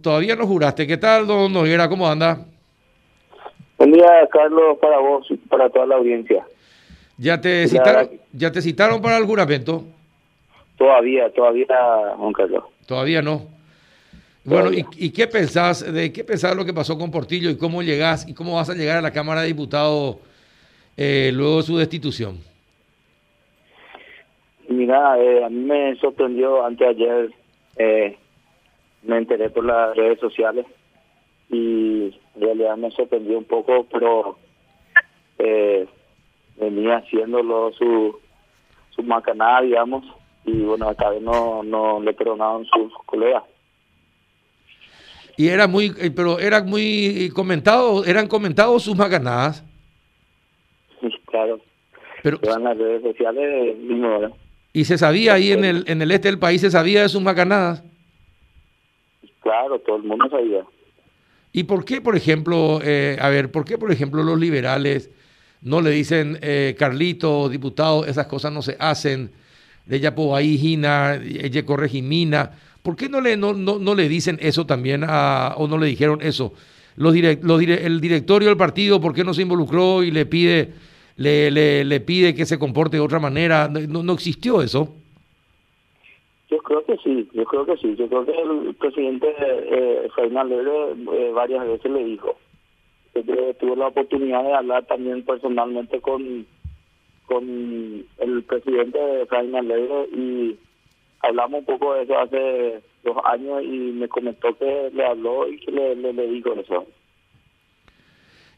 Todavía no juraste. ¿Qué tal, don Noguera? ¿Cómo anda? Buen día, Carlos, para vos y para toda la audiencia. ¿Ya te, citaron, ¿Ya te citaron para el juramento? Todavía, todavía, Juan Carlos. Todavía no. Bueno, ¿y, qué pensás de qué pensás lo que pasó con Portillo y cómo llegás y cómo vas a llegar a la Cámara de Diputados eh, luego de su destitución? Mira, eh, a mí me sorprendió anteayer eh, me enteré por las redes sociales y en realidad me sorprendió un poco, pero eh, venía haciéndolo su, su macanada, digamos, y bueno, vez no, no le perdonaron sus colegas. Y era muy, eh, pero era muy comentado, eran comentados sus macanadas. claro. Pero en las redes sociales Y se sabía ahí en el en el este del país se sabía de sus macanadas. Claro, todo el mundo sabía. ¿Y por qué, por ejemplo, eh, a ver, por qué, por ejemplo, los liberales no le dicen, eh, Carlito, diputado, esas cosas no se hacen, ella ahí, Gina, ella corre Jimina? ¿Por qué no le, no, no, le dicen eso también a, o no le dijeron eso? Los los el directorio del partido, ¿por qué no se involucró y le pide, le, le, le pide que se comporte de otra manera? No, no existió eso. Yo creo que sí, yo creo que sí. Yo creo que el presidente eh, Fernández eh, varias veces le dijo tuvo la oportunidad de hablar también personalmente con con el presidente Fernández y hablamos un poco de eso hace dos años y me comentó que le habló y que le, le, dijo eso.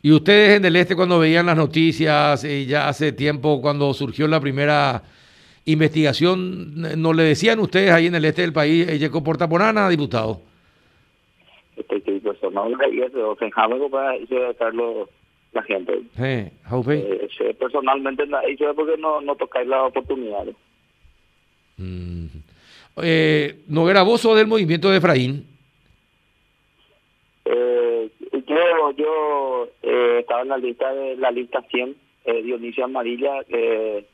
Y ustedes en el este cuando veían las noticias, y ya hace tiempo cuando surgió la primera investigación, ¿no le decían ustedes ahí en el este del país, ella comporta por nada, diputado? Este, que eso, para la gente. Eh, eh, personalmente porque no, no tocáis las oportunidades. Mm. Eh, ¿No era vos o del movimiento de Efraín? Eh, yo yo eh, estaba en la lista de la lista 100, eh, Dionisio Amarilla, eh,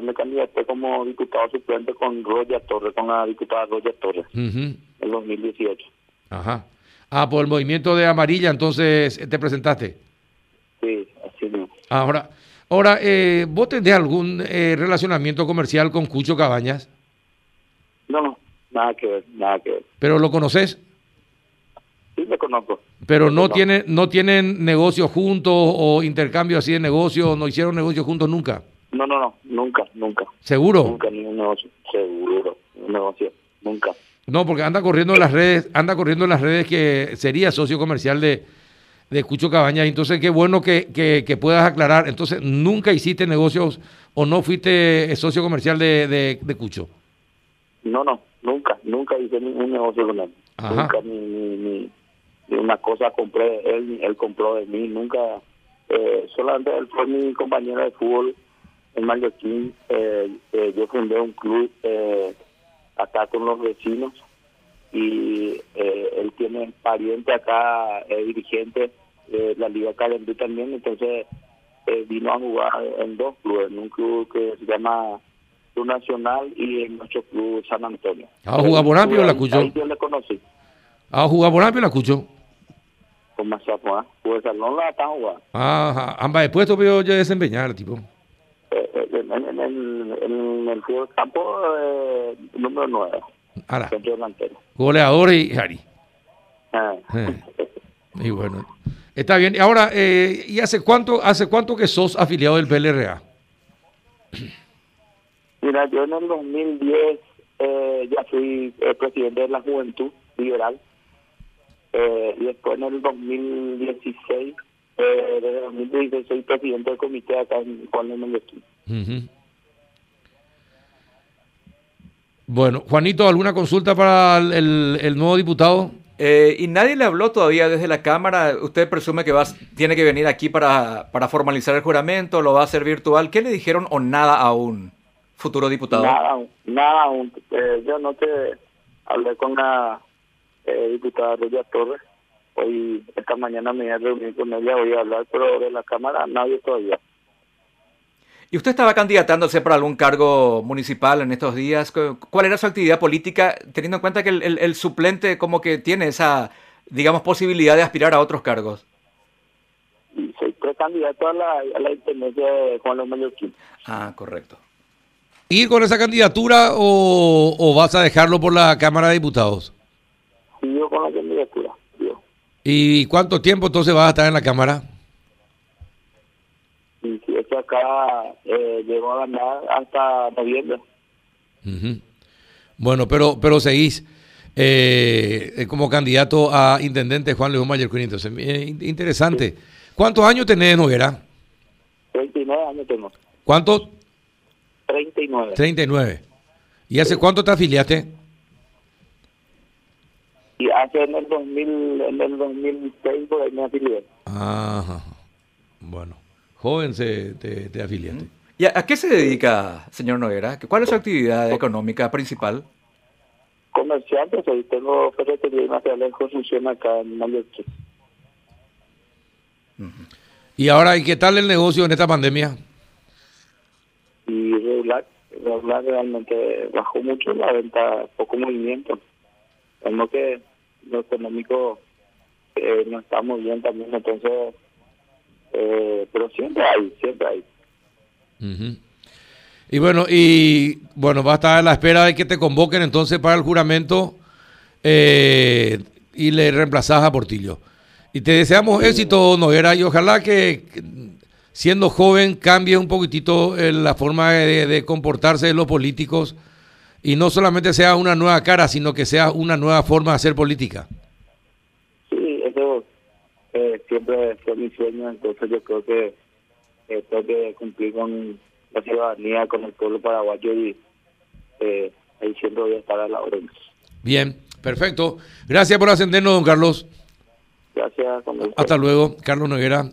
me candidaté como diputado suplente con Roger Torres, con la diputada Roger Torres, en 2018. Ajá. Ah, por el movimiento de amarilla, entonces te presentaste. Sí, así mismo. Ahora, ahora eh, ¿vos tenés algún eh, relacionamiento comercial con Cucho Cabañas? No, no, nada que ver, nada que ver. ¿Pero lo conoces? Sí, lo conozco. Pero no, tiene, no tienen negocio juntos o intercambio así de negocio, no hicieron negocio juntos nunca. No, no, no, nunca, nunca. ¿Seguro? Nunca ningún negocio, seguro, un negocio, nunca. No, porque anda corriendo en las redes, anda corriendo en las redes que sería socio comercial de, de Cucho Cabañas. Entonces, qué bueno que, que, puedas aclarar. Entonces, ¿nunca hiciste negocios o no fuiste socio comercial de, de, Cucho? No, no, nunca, nunca hice ningún negocio con él. Nunca ni, ni, ni, una cosa compré, él, él compró de mí, nunca. Eh, solamente él fue mi compañero de fútbol en Mallorquín eh, eh, yo fundé un club eh, acá con los vecinos y eh, él tiene pariente acá, dirigente de la Liga Calendú también, entonces vino a jugar en dos clubes, en un club que se llama Club Nacional y en nuestro club San Antonio. ¿Ha jugado por Ampio o la escuchó? yo le conocí. ¿Ha jugado por Ampio o la escuchó? Con más pues no la está jugando. Ah, ambas de puesto pero yo desempeñar, tipo en, en, el fútbol campo eh, número 9. Ahora. Goleador y Harry. Ah. Eh, y bueno, está bien. Ahora, eh, ¿y hace cuánto, hace cuánto que sos afiliado del PLRA? Mira, yo en el 2010 eh, ya fui eh, presidente de la Juventud Liberal. Eh, y después en el 2016 eh, desde 2016 soy presidente del comité acá en Juan de Bueno, Juanito, ¿alguna consulta para el, nuevo diputado? Eh, y nadie le habló todavía desde la Cámara. Usted presume que va, tiene que venir aquí para, para formalizar el juramento, lo va a hacer virtual. ¿Qué le dijeron o nada aún, futuro diputado? Nada, nada aún. Eh, yo no te hablé con la eh, diputada Roya Torres Hoy, esta mañana me voy a reunir con ella, voy a hablar, pero de la Cámara nadie todavía. ¿Y usted estaba candidatándose para algún cargo municipal en estos días? ¿Cuál era su actividad política, teniendo en cuenta que el, suplente como que tiene esa, digamos, posibilidad de aspirar a otros cargos? Soy precandidato a la, a la intendencia de Juan López Ah, correcto. ¿Ir con esa candidatura o, vas a dejarlo por la Cámara de Diputados? Sigo con la candidatura. ¿Y cuánto tiempo entonces vas a estar en la Cámara? Acá eh, llegó a ganar hasta noviembre. Bueno, pero, pero seguís eh, como candidato a intendente Juan León Mayer Entonces, eh, interesante. ¿Cuántos años tenés, Noguera? 39 años tengo. ¿Cuántos? 39. 39. ¿Y hace cuánto te afiliaste? Y hace en el 2000, en el 2006 me afilié. Ajá. Bueno joven se, te, afiliaste. ¿Y a, qué se dedica, señor Noguera? ¿Cuál es su actividad económica principal? Comerciante, soy, tengo ferretería y materiales de construcción acá en Mallorca. ¿Y ahora, ¿y qué tal el negocio en esta pandemia? Y regular, regular realmente bajó mucho la venta, poco movimiento. Como que lo económico eh, no está muy bien también, entonces eh, pero siempre hay, siempre hay. Y bueno, y bueno, va a estar a la espera de que te convoquen entonces para el juramento eh, y le reemplazas a Portillo. Y te deseamos éxito, Noguera, y ojalá que siendo joven cambie un poquitito eh, la forma de, de, comportarse de los políticos y no solamente sea una nueva cara, sino que sea una nueva forma de hacer política siempre fue mi sueño, entonces yo creo que eh, tengo que cumplir con la ciudadanía, con el pueblo paraguayo y eh, ahí siempre voy a estar a la orden. Bien, perfecto. Gracias por atendernos, don Carlos. Gracias. Hasta luego, Carlos Noguera.